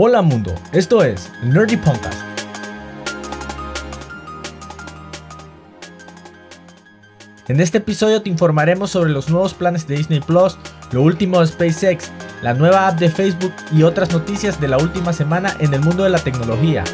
Hola mundo, esto es Nerdy Podcast. En este episodio te informaremos sobre los nuevos planes de Disney Plus, lo último de SpaceX, la nueva app de Facebook y otras noticias de la última semana en el mundo de la tecnología.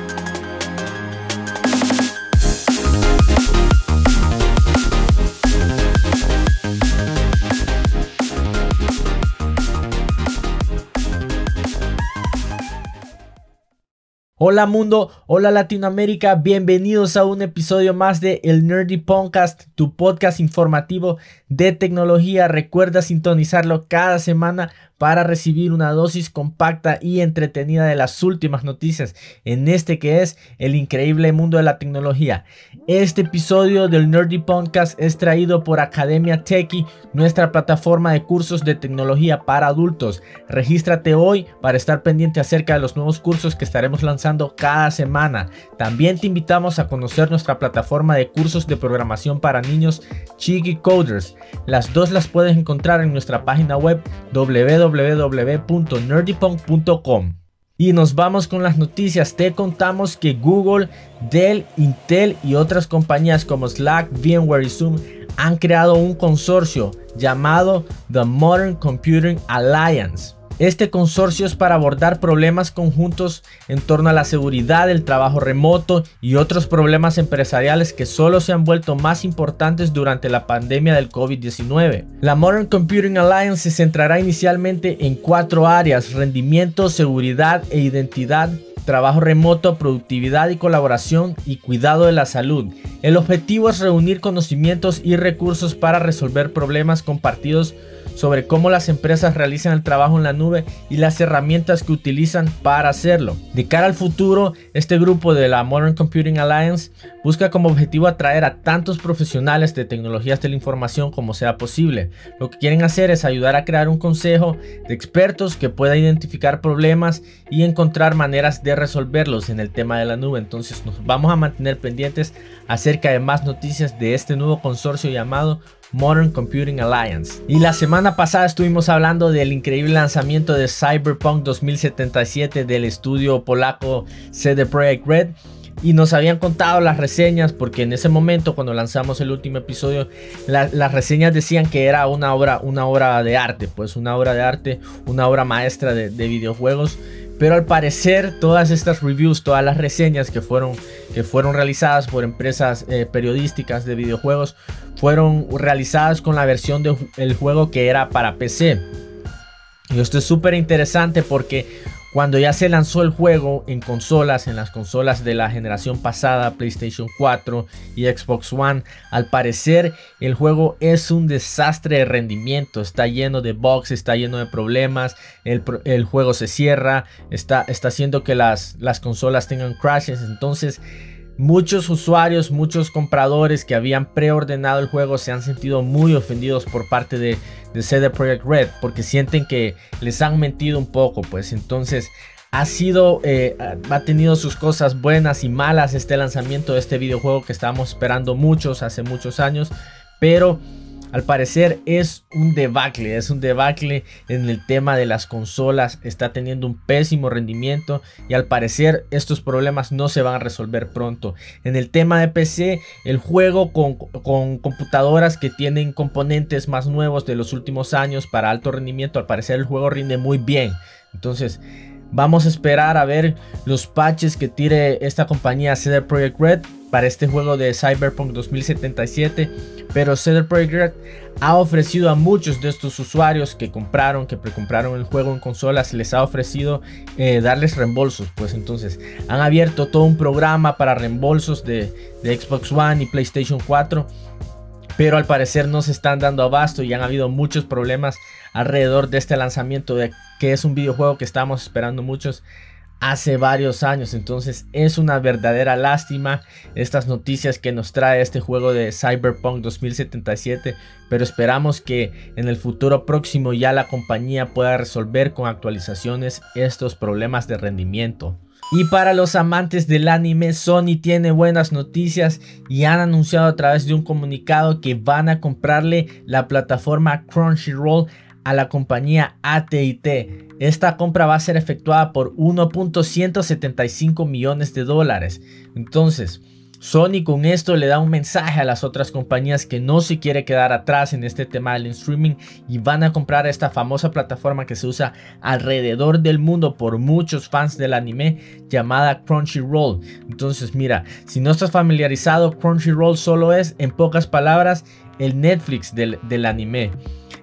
Hola mundo, hola Latinoamérica, bienvenidos a un episodio más de El Nerdy Podcast, tu podcast informativo de tecnología. Recuerda sintonizarlo cada semana para recibir una dosis compacta y entretenida de las últimas noticias en este que es el increíble mundo de la tecnología. Este episodio del Nerdy Podcast es traído por Academia Techie, nuestra plataforma de cursos de tecnología para adultos. Regístrate hoy para estar pendiente acerca de los nuevos cursos que estaremos lanzando cada semana. También te invitamos a conocer nuestra plataforma de cursos de programación para niños Chigi Coders. Las dos las puedes encontrar en nuestra página web www www.nerdypunk.com. Y nos vamos con las noticias. Te contamos que Google, Dell, Intel y otras compañías como Slack, VMware y Zoom han creado un consorcio llamado The Modern Computing Alliance. Este consorcio es para abordar problemas conjuntos en torno a la seguridad, el trabajo remoto y otros problemas empresariales que solo se han vuelto más importantes durante la pandemia del COVID-19. La Modern Computing Alliance se centrará inicialmente en cuatro áreas, rendimiento, seguridad e identidad, trabajo remoto, productividad y colaboración y cuidado de la salud. El objetivo es reunir conocimientos y recursos para resolver problemas compartidos sobre cómo las empresas realizan el trabajo en la nube y las herramientas que utilizan para hacerlo. De cara al futuro, este grupo de la Modern Computing Alliance busca como objetivo atraer a tantos profesionales de tecnologías de la información como sea posible. Lo que quieren hacer es ayudar a crear un consejo de expertos que pueda identificar problemas y encontrar maneras de resolverlos en el tema de la nube. Entonces nos vamos a mantener pendientes acerca de más noticias de este nuevo consorcio llamado Modern Computing Alliance. Y la semana pasada estuvimos hablando del increíble lanzamiento de Cyberpunk 2077 del estudio polaco CD Projekt Red y nos habían contado las reseñas porque en ese momento cuando lanzamos el último episodio las reseñas decían que era una obra una obra de arte pues una obra de arte una obra maestra de, de videojuegos pero al parecer todas estas reviews, todas las reseñas que fueron, que fueron realizadas por empresas eh, periodísticas de videojuegos fueron realizadas con la versión del juego que era para PC. Y esto es súper interesante porque cuando ya se lanzó el juego en consolas, en las consolas de la generación pasada, PlayStation 4 y Xbox One, al parecer el juego es un desastre de rendimiento, está lleno de bugs, está lleno de problemas, el, juego se cierra, está, haciendo que las consolas tengan crashes, entonces... Muchos usuarios, muchos compradores que habían preordenado el juego se han sentido muy ofendidos por parte de, de CD Projekt Red porque sienten que les han mentido un poco, pues. Entonces ha sido, eh, ha tenido sus cosas buenas y malas este lanzamiento de este videojuego que estábamos esperando muchos hace muchos años, pero al parecer es un debacle, es un debacle en el tema de las consolas, está teniendo un pésimo rendimiento y al parecer estos problemas no se van a resolver pronto. En el tema de PC, el juego con, computadoras que tienen componentes más nuevos de los últimos años para alto rendimiento, al parecer el juego rinde muy bien. Entonces, Vamos a esperar a ver los patches que tire esta compañía CD Projekt Red para este juego de Cyberpunk 2077. Pero CD Projekt ha ofrecido a muchos de estos usuarios que compraron, que precompraron el juego en consolas, les ha ofrecido eh, darles reembolsos. Pues entonces han abierto todo un programa para reembolsos de, de Xbox One y PlayStation 4 pero al parecer no se están dando abasto y han habido muchos problemas alrededor de este lanzamiento de que es un videojuego que estamos esperando muchos hace varios años. Entonces es una verdadera lástima estas noticias que nos trae este juego de Cyberpunk 2077 pero esperamos que en el futuro próximo ya la compañía pueda resolver con actualizaciones estos problemas de rendimiento. Y para los amantes del anime, Sony tiene buenas noticias y han anunciado a través de un comunicado que van a comprarle la plataforma Crunchyroll a la compañía AT&T. Esta compra va a ser efectuada por 1.175 millones de dólares. Entonces, Sony con esto le da un mensaje a las otras compañías que no se quiere quedar atrás en este tema del streaming y van a comprar esta famosa plataforma que se usa alrededor del mundo por muchos fans del anime llamada Crunchyroll. Entonces mira, si no estás familiarizado, Crunchyroll solo es en pocas palabras el Netflix del, del anime.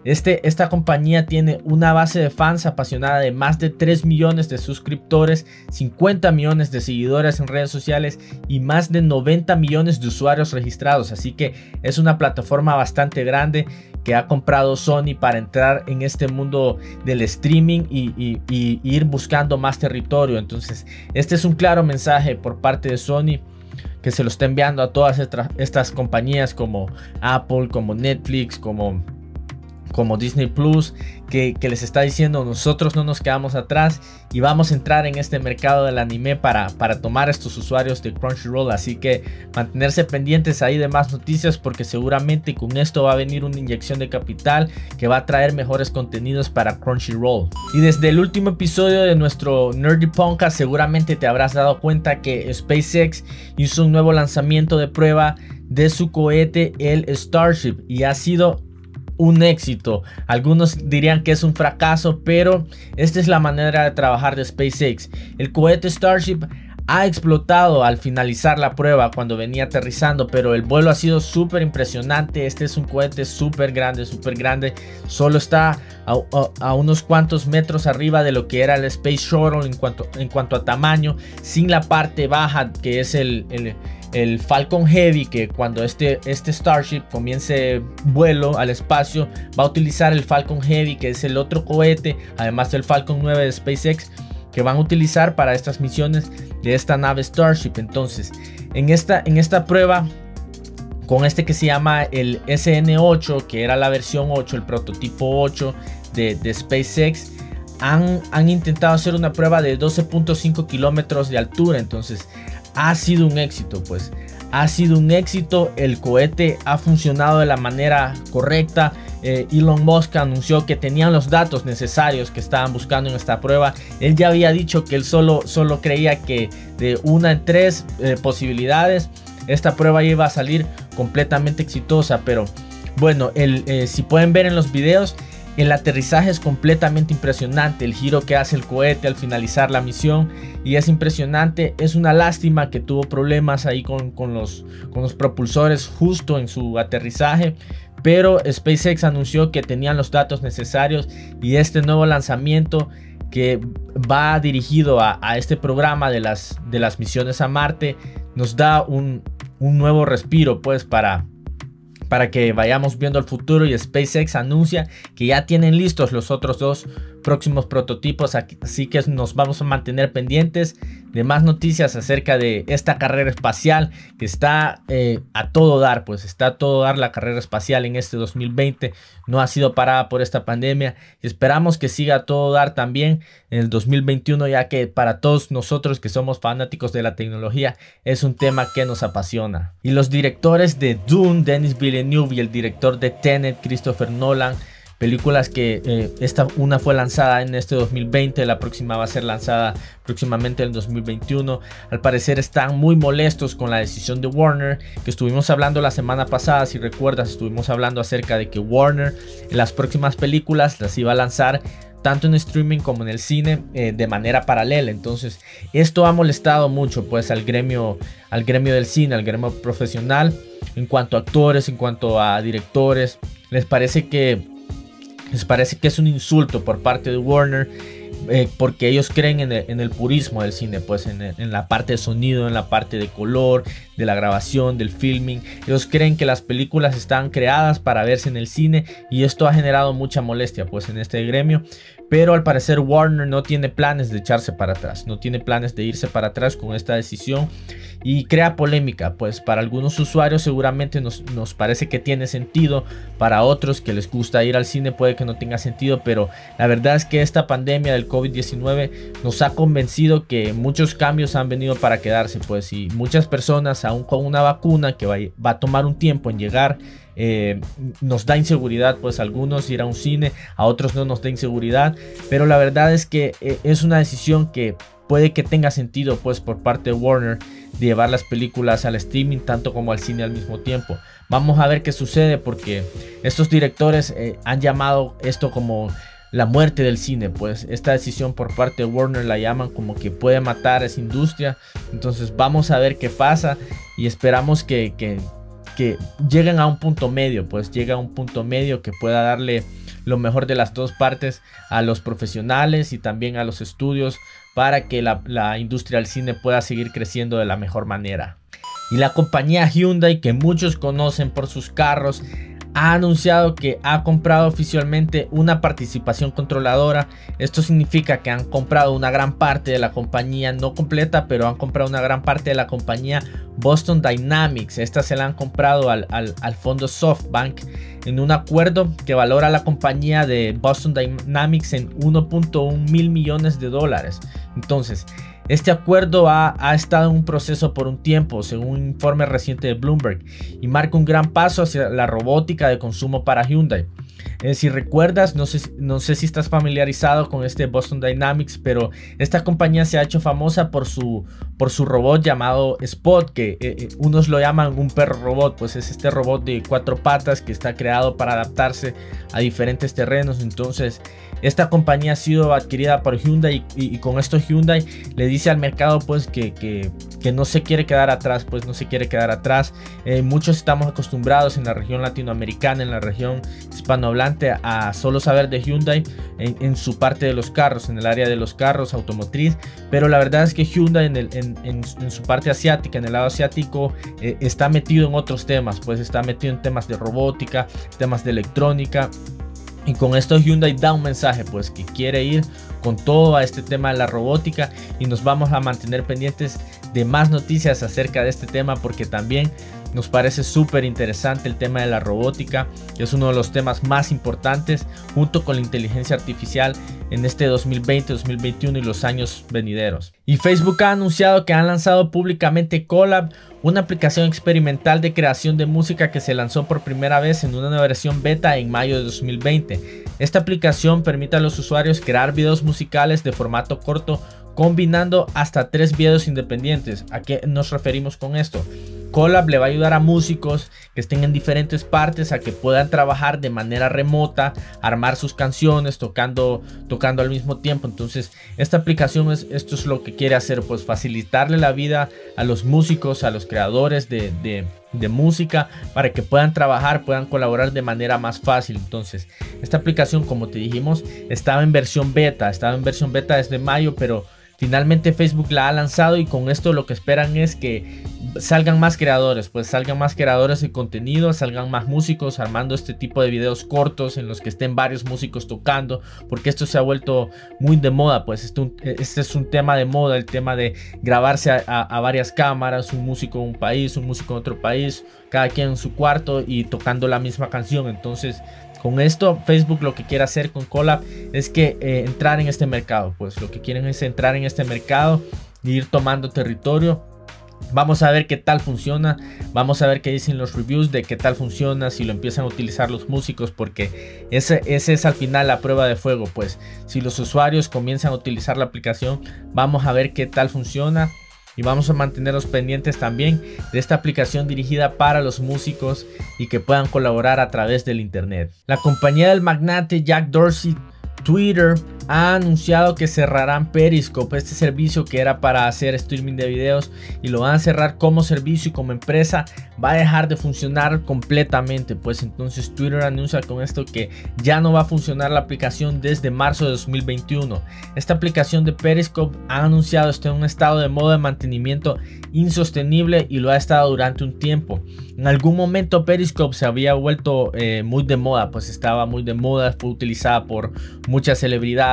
Este, esta compañía tiene una base de fans apasionada de más de 3 millones de suscriptores, 50 millones de seguidores en redes sociales y más de 90 millones de usuarios registrados. Así que es una plataforma bastante grande que ha comprado Sony para entrar en este mundo del streaming y, ir buscando más territorio. Entonces, este es un claro mensaje por parte de Sony que se lo está enviando a todas estas compañías como Apple, como Netflix, como como Disney Plus, que, les está diciendo nosotros no nos quedamos atrás y vamos a entrar en este mercado del anime para, para tomar estos usuarios de Crunchyroll. Así que mantenerse pendientes ahí de más noticias porque seguramente con esto va a venir una inyección de capital que va a traer mejores contenidos para Crunchyroll. Y desde el último episodio de nuestro Nerdy Podcast seguramente te habrás dado cuenta que SpaceX hizo un nuevo lanzamiento de prueba de su cohete el Starship y ha sido un éxito. Algunos dirían que es un fracaso, pero esta es la manera de trabajar de SpaceX. El cohete Starship ha explotado al finalizar la prueba cuando venía aterrizando, pero el vuelo ha sido súper impresionante. Este es un cohete súper grande, súper grande. Solo está a, unos cuantos metros arriba de lo que era el Space Shuttle en cuanto, a tamaño, sin la parte baja que es el el Falcon Heavy, que cuando este, este Starship comience vuelo al espacio, va a utilizar el Falcon Heavy, que es el otro cohete, además del Falcon 9 de SpaceX, que van a utilizar para estas misiones de esta nave Starship. Entonces, en esta, en esta prueba, con este que se llama el SN8, que era la versión 8, el prototipo 8 de, de SpaceX, han, han, intentado hacer una prueba de 12.5 kilómetros de altura. Entonces, ha sido un éxito, pues ha sido un éxito, el cohete ha funcionado de la manera correcta. Eh, Elon Musk anunció que tenían los datos necesarios que estaban buscando en esta prueba. Él ya había dicho que él solo, solo creía que de una en tres eh, posibilidades esta prueba iba a salir completamente exitosa. Pero bueno, el, eh, si pueden ver en los videos, el aterrizaje es completamente impresionante, el giro que hace el cohete al finalizar la misión y es impresionante. Es una lástima que tuvo problemas ahí con, los, con los propulsores justo en su aterrizaje, pero SpaceX anunció que tenían los datos necesarios y este nuevo lanzamiento que va dirigido a, este programa de las, de las misiones a Marte nos da un, un nuevo respiro pues para para que vayamos viendo el futuro y SpaceX anuncia que ya tienen listos los otros dos próximos prototipos, así que nos vamos a mantener pendientes de más noticias acerca de esta carrera espacial que está eh, a todo dar, pues está a todo dar la carrera espacial en este 2020, no ha sido parada por esta pandemia y esperamos que siga a todo dar también en el 2021, ya que para todos nosotros que somos fanáticos de la tecnología es un tema que nos apasiona. Y los directores de Dune, Denis Villeneuve y el director de Tenet, Christopher Nolan, películas que eh, esta una fue lanzada en este 2020, la próxima va a ser lanzada próximamente en 2021. Al parecer están muy molestos con la decisión de Warner, que estuvimos hablando la semana pasada, si recuerdas, estuvimos hablando acerca de que Warner en las próximas películas las iba a lanzar tanto en streaming como en el cine eh, de manera paralela. Entonces, esto ha molestado mucho pues al gremio al gremio del cine, al gremio profesional en cuanto a actores, en cuanto a directores. Les parece que les parece que es un insulto por parte de Warner eh, porque ellos creen en el, purismo del cine, pues en, en, la parte de sonido, en la parte de color, de la grabación, del filming. Ellos creen que las películas están creadas para verse en el cine y esto ha generado mucha molestia pues en este gremio. Pero al parecer Warner no tiene planes de echarse para atrás, no tiene planes de irse para atrás con esta decisión y crea polémica, pues para algunos usuarios seguramente nos, nos, parece que tiene sentido, para otros que les gusta ir al cine puede que no tenga sentido, pero la verdad es que esta pandemia del COVID-19 nos ha convencido que muchos cambios han venido para quedarse, pues y muchas personas aún con una vacuna que va, va a tomar un tiempo en llegar, eh, nos da inseguridad, pues a algunos ir a un cine, a otros no nos da inseguridad, pero la verdad es que eh, es una decisión que puede que tenga sentido pues por parte de Warner de llevar las películas al streaming tanto como al cine al mismo tiempo. Vamos a ver qué sucede porque estos directores eh, han llamado esto como la muerte del cine, pues esta decisión por parte de Warner la llaman como que puede matar a esa industria. Entonces vamos a ver qué pasa y esperamos que, que, que lleguen a un punto medio, pues llega a un punto medio que pueda darle lo mejor de las dos partes a los profesionales y también a los estudios para que la, la industria del cine pueda seguir creciendo de la mejor manera. Y la compañía Hyundai que muchos conocen por sus carros ha anunciado que ha comprado oficialmente una participación controladora. Esto significa que han comprado una gran parte de la compañía, no completa, pero han comprado una gran parte de la compañía Boston Dynamics. Esta se la han comprado al, fondo SoftBank en un acuerdo que valora la compañía de Boston Dynamics en 1.1 mil millones de dólares. Entonces, este acuerdo ha, estado en un proceso por un tiempo, según un informe reciente de Bloomberg, y marca un gran paso hacia la robótica de consumo para Hyundai. Si recuerdas, no sé, no sé si estás familiarizado con este Boston Dynamics, pero esta compañía se ha hecho famosa por su, por su robot llamado Spot, que eh, eh, unos lo llaman un perro robot, pues es este robot de cuatro patas que está creado para adaptarse a diferentes terrenos. Entonces, esta compañía ha sido adquirida por Hyundai y, con esto Hyundai le dice al mercado pues que, que, no se quiere quedar atrás, pues no se quiere quedar atrás. Eh, muchos estamos acostumbrados en la región latinoamericana, en la región hispanohablante a solo saber de Hyundai en, su parte de los carros, en el área de los carros automotriz, pero la verdad es que Hyundai en, en, su parte asiática, en el lado asiático, eh, está metido en otros temas, pues está metido en temas de robótica, temas de electrónica y con esto Hyundai da un mensaje pues que quiere ir con todo a este tema de la robótica y nos vamos a mantener pendientes de más noticias acerca de este tema porque también nos parece súper interesante el tema de la robótica, que es uno de los temas más importantes junto con la inteligencia artificial en este 2020, 2021 y los años venideros. Y Facebook ha anunciado que han lanzado públicamente Collab, una aplicación experimental de creación de música que se lanzó por primera vez en una versión beta en mayo de 2020. Esta aplicación permite a los usuarios crear videos musicales de formato corto combinando hasta tres videos independientes. ¿A qué nos referimos con esto? Collab le va a ayudar a músicos que estén en diferentes partes a que puedan trabajar de manera remota, armar sus canciones, tocando, tocando al mismo tiempo. Entonces, esta aplicación es, esto es lo que quiere hacer, pues facilitarle la vida a los músicos, a los creadores de, de música para que puedan trabajar, puedan colaborar de manera más fácil. Entonces, esta aplicación, como te dijimos, estaba en versión beta, estaba en versión beta desde mayo, pero Finalmente Facebook la ha lanzado y con esto lo que esperan es que salgan más creadores, pues salgan más creadores de contenido, salgan más músicos armando este tipo de videos cortos en los que estén varios músicos tocando, porque esto se ha vuelto muy de moda, pues este, este es un tema de moda, el tema de grabarse a, varias cámaras, un músico en un país, un músico en otro país, cada quien en su cuarto y tocando la misma canción, entonces con esto, Facebook lo que quiere hacer con Collab es que eh, entrar en este mercado. Pues lo que quieren es entrar en este mercado ir tomando territorio. Vamos a ver qué tal funciona. Vamos a ver qué dicen los reviews de qué tal funciona. Si lo empiezan a utilizar los músicos. Porque ese, ese es al final la prueba de fuego. Pues si los usuarios comienzan a utilizar la aplicación. Vamos a ver qué tal funciona y vamos a mantenernos pendientes también de esta aplicación dirigida para los músicos y que puedan colaborar a través del internet. La compañía del magnate Jack Dorsey Twitter ha anunciado que cerrarán Periscope, este servicio que era para hacer streaming de videos y lo van a cerrar como servicio y como empresa va a dejar de funcionar completamente. Pues entonces Twitter anuncia con esto que ya no va a funcionar la aplicación desde marzo de 2021. Esta aplicación de Periscope ha anunciado estar en un estado de modo de mantenimiento insostenible y lo ha estado durante un tiempo. En algún momento Periscope se había vuelto eh, muy de moda, pues estaba muy de moda, fue utilizada por muchas celebridades,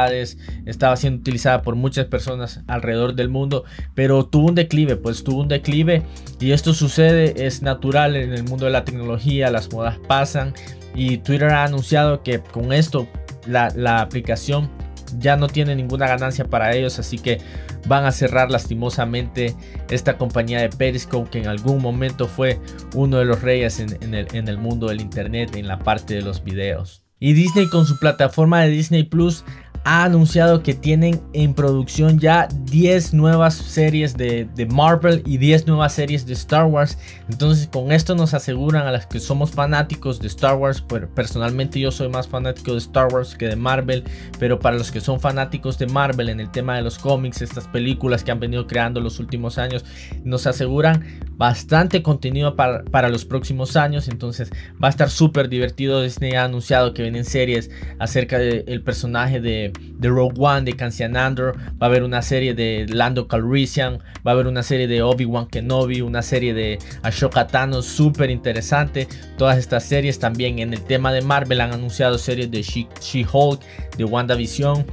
estaba siendo utilizada por muchas personas alrededor del mundo, pero tuvo un declive, pues tuvo un declive y esto sucede, es natural en el mundo de la tecnología, las modas pasan y Twitter ha anunciado que con esto la, aplicación ya no tiene ninguna ganancia para ellos, así que van a cerrar lastimosamente esta compañía de Periscope que en algún momento fue uno de los reyes en, el, en el mundo del internet en la parte de los videos. Y Disney con su plataforma de Disney Plus ha anunciado que tienen en producción ya 10 nuevas series de, Marvel y 10 nuevas series de Star Wars. Entonces con esto nos aseguran a las que somos fanáticos de Star Wars, personalmente yo soy más fanático de Star Wars que de Marvel, pero para los que son fanáticos de Marvel en el tema de los cómics, estas películas que han venido creando los últimos años, nos aseguran bastante contenido para, para los próximos años. Entonces va a estar súper divertido. Disney ha anunciado que vienen series acerca del personaje de de, Rogue One, de Cassian Andor, va a haber una serie de Lando Calrissian, va a haber una serie de Obi-Wan Kenobi, una serie de Ashoka Tano súper interesante. Todas estas series también en el tema de Marvel han anunciado series de She-Hulk, de WandaVision,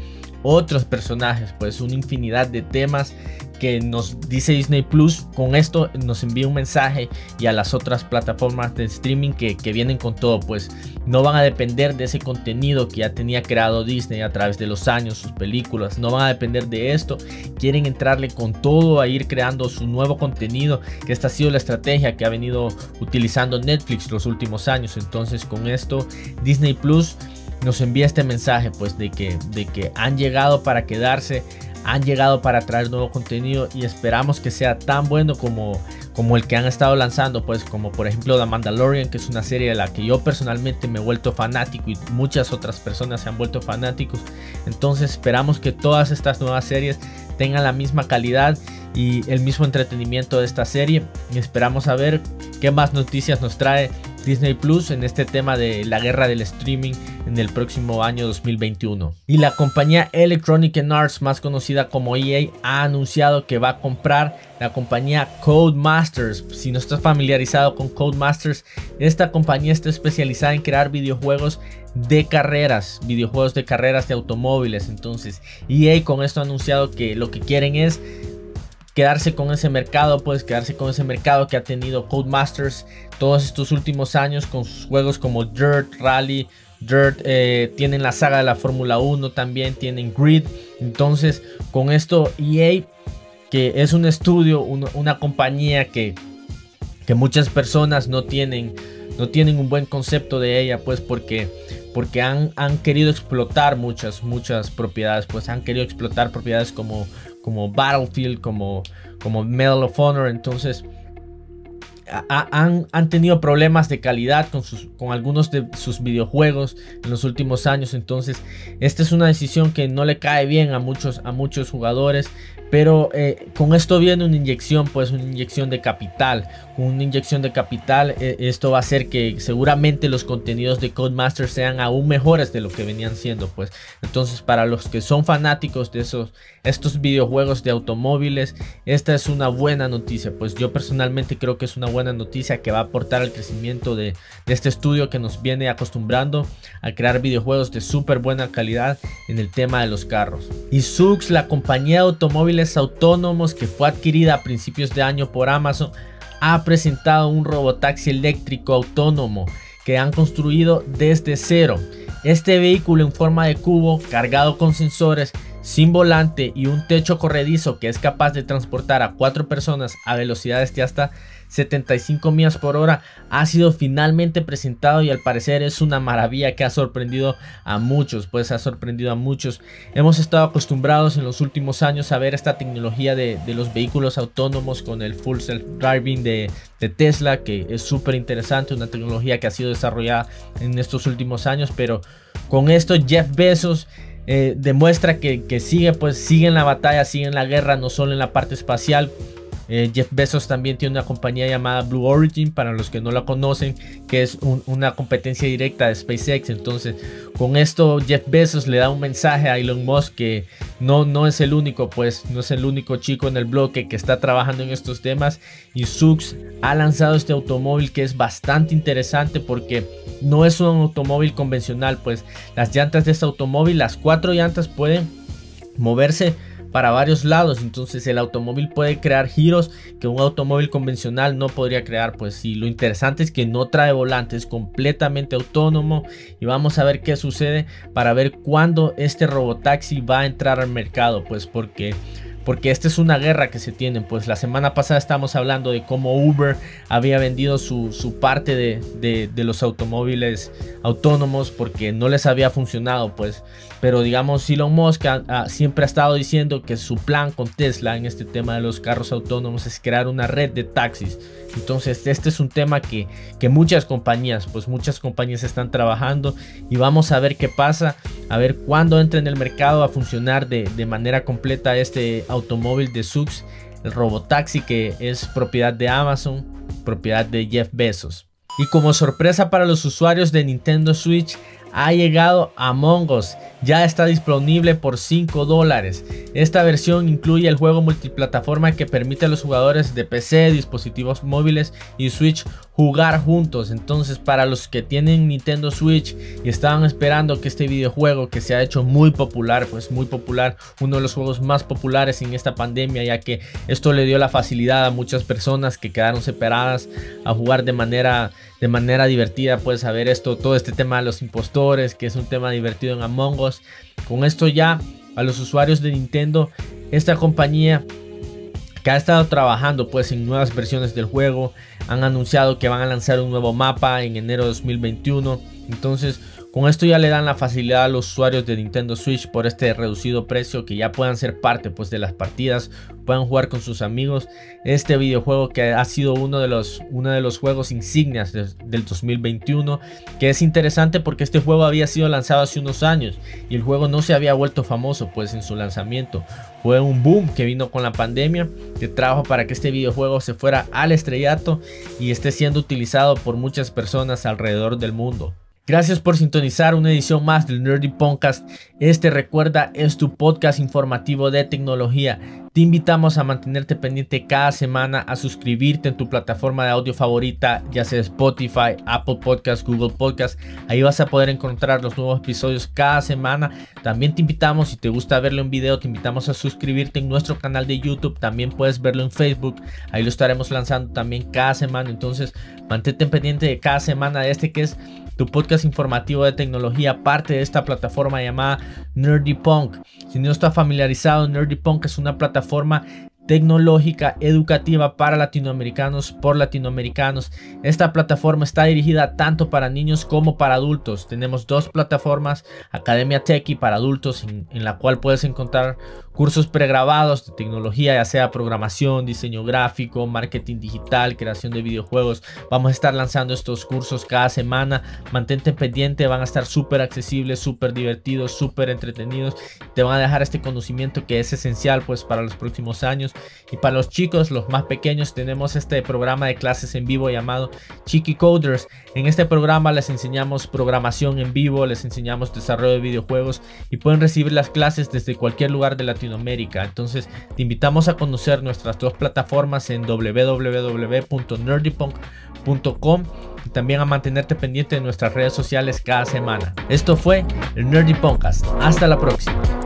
otros personajes, pues una infinidad de temas que nos dice Disney Plus. Con esto nos envía un mensaje y a las otras plataformas de streaming que, vienen con todo, pues no van a depender de ese contenido que ya tenía creado Disney a través de los años, sus películas, no van a depender de esto. Quieren entrarle con todo a ir creando su nuevo contenido, que esta ha sido la estrategia que ha venido utilizando Netflix los últimos años. Entonces con esto Disney Plus nos envía este mensaje pues de que, de que han llegado para quedarse han llegado para traer nuevo contenido y esperamos que sea tan bueno como, como el que han estado lanzando, pues como por ejemplo The Mandalorian, que es una serie de la que yo personalmente me he vuelto fanático y muchas otras personas se han vuelto fanáticos. Entonces esperamos que todas estas nuevas series tengan la misma calidad y el mismo entretenimiento de esta serie. Y esperamos a ver qué más noticias nos trae Disney Plus en este tema de la guerra del streaming en el próximo año 2021. Y la compañía Electronic Arts, más conocida como EA, ha anunciado que va a comprar la compañía Codemasters. Si no estás familiarizado con Codemasters, esta compañía está especializada en crear videojuegos de carreras, videojuegos de carreras de automóviles. Entonces, EA con esto ha anunciado que lo que quieren es quedarse con ese mercado, puedes quedarse con ese mercado que ha tenido Codemasters todos estos últimos años con sus juegos como Dirt, Rally, Dirt, eh, tienen la saga de la Fórmula 1 también, tienen Grid. Entonces, con esto EA, que es un estudio, una compañía que, que muchas personas no tienen, no tienen un buen concepto de ella, pues porque porque han, han, querido explotar muchas, muchas propiedades, pues han querido explotar propiedades como, como Battlefield, como, como Medal of Honor. Entonces, han, tenido problemas de calidad con, algunos de sus videojuegos en los últimos años. Entonces, esta es una decisión que no le cae bien a muchos, a muchos jugadores. Pero eh, con esto viene una inyección, pues una inyección de capital. Con una inyección de capital, eh, esto va a hacer que seguramente los contenidos de Codemasters sean aún mejores de lo que venían siendo, pues. Entonces, para los que son fanáticos de esos, estos videojuegos de automóviles, esta es una buena noticia. Pues yo personalmente creo que es una buena noticia que va a aportar al crecimiento de, este estudio que nos viene acostumbrando a crear videojuegos de súper buena calidad en el tema de los carros. Y Sux, la compañía de automóviles autónomos que fue adquirida a principios de año por Amazon, ha presentado un robotaxi eléctrico autónomo que han construido desde cero. Este vehículo en forma de cubo, cargado con sensores, sin volante y un techo corredizo que es capaz de transportar a cuatro personas a velocidades de hasta 75 millas por hora ha sido finalmente presentado y al parecer es una maravilla que ha sorprendido a muchos, pues ha sorprendido a muchos. Hemos estado acostumbrados en los últimos años a ver esta tecnología de, los vehículos autónomos con el full self driving de, Tesla, que es súper interesante, una tecnología que ha sido desarrollada en estos últimos años, pero con esto Jeff Bezos eh, demuestra que, que, sigue, pues sigue en la batalla, sigue en la guerra, no solo en la parte espacial, eh, Jeff Bezos también tiene una compañía llamada Blue Origin, para los que no la conocen, que es una competencia directa de SpaceX. Entonces, con esto Jeff Bezos le da un mensaje a Elon Musk que no, no es el único, pues no es el único chico en el bloque que está trabajando en estos temas. Y Sux ha lanzado este automóvil que es bastante interesante porque no es un automóvil convencional, pues las llantas de este automóvil, las cuatro llantas pueden moverse para varios lados. Entonces el automóvil puede crear giros que un automóvil convencional no podría crear. Pues sí, lo interesante es que no trae volante, es completamente autónomo. Y vamos a ver qué sucede para ver cuándo este robotaxi va a entrar al mercado. Pues porque porque esta es una guerra que se tienen. Pues la semana pasada estábamos hablando de cómo Uber había vendido su, parte de, los automóviles autónomos porque no les había funcionado, pues. Pero digamos, Elon Musk siempre ha estado diciendo que su plan con Tesla en este tema de los carros autónomos es crear una red de taxis. Entonces, este es un tema que, que muchas compañías, pues muchas compañías están trabajando y vamos a ver qué pasa, a ver cuándo entra en el mercado a funcionar de, de manera completa este automóvil de Sux, el robotaxi que es propiedad de Amazon, propiedad de Jeff Bezos. Y como sorpresa para los usuarios de Nintendo Switch, ha llegado Among Us. Ya está disponible por 5 dólares. Esta versión incluye el juego multiplataforma que permite a los jugadores de PC, dispositivos móviles y Switch jugar juntos. Entonces para los que tienen Nintendo Switch y estaban esperando que este videojuego que se ha hecho muy popular, pues muy popular, uno de los juegos más populares en esta pandemia, ya que esto le dio la facilidad a muchas personas que quedaron separadas a jugar de manera de manera divertida, puedes saber esto, todo este tema de los impostores, que es un tema divertido en Among Us. Con esto ya a los usuarios de Nintendo, esta compañía que ha estado trabajando pues en nuevas versiones del juego, han anunciado que van a lanzar un nuevo mapa en enero de 2021. Entonces, con esto ya le dan la facilidad a los usuarios de Nintendo Switch por este reducido precio que ya puedan ser parte pues de las partidas, puedan jugar con sus amigos. Este videojuego que ha sido uno de los, uno de los juegos insignias del 2021, que es interesante porque este juego había sido lanzado hace unos años y el juego no se había vuelto famoso pues en su lanzamiento. Fue un boom que vino con la pandemia que trajo para que este videojuego se fuera al estrellato y esté siendo utilizado por muchas personas alrededor del mundo. Gracias por sintonizar una edición más del Nerdy Podcast. Este recuerda es tu podcast informativo de tecnología. Te invitamos a mantenerte pendiente cada semana, a suscribirte en tu plataforma de audio favorita, ya sea Spotify, Apple Podcast, Google Podcast. Ahí vas a poder encontrar los nuevos episodios cada semana. También te invitamos, si te gusta verlo en video, te invitamos a suscribirte en nuestro canal de YouTube. También puedes verlo en Facebook. Ahí lo estaremos lanzando también cada semana. Entonces, mantente pendiente de cada semana de este que es tu podcast informativo de tecnología, parte de esta plataforma llamada Nerdy Punk. Si no está familiarizado, Nerdy Punk es una plataforma tecnológica educativa para latinoamericanos por latinoamericanos. Esta plataforma está dirigida tanto para niños como para adultos. Tenemos dos plataformas, Academia Techie para adultos, en, en, la cual puedes encontrar cursos pregrabados de tecnología, ya sea programación, diseño gráfico, marketing digital, creación de videojuegos. Vamos a estar lanzando estos cursos cada semana. Mantente pendiente, van a estar súper accesibles, súper divertidos, súper entretenidos. Te van a dejar este conocimiento que es esencial pues para los próximos años. Y para los chicos, los más pequeños, tenemos este programa de clases en vivo llamado Chiqui Coders. En este programa les enseñamos programación en vivo, les enseñamos desarrollo de videojuegos y pueden recibir las clases desde cualquier lugar de Latinoamérica. Entonces te invitamos a conocer nuestras dos plataformas en www.nerdypunk.com y también a mantenerte pendiente de nuestras redes sociales cada semana. Esto fue el Nerdy Podcast. Hasta la próxima.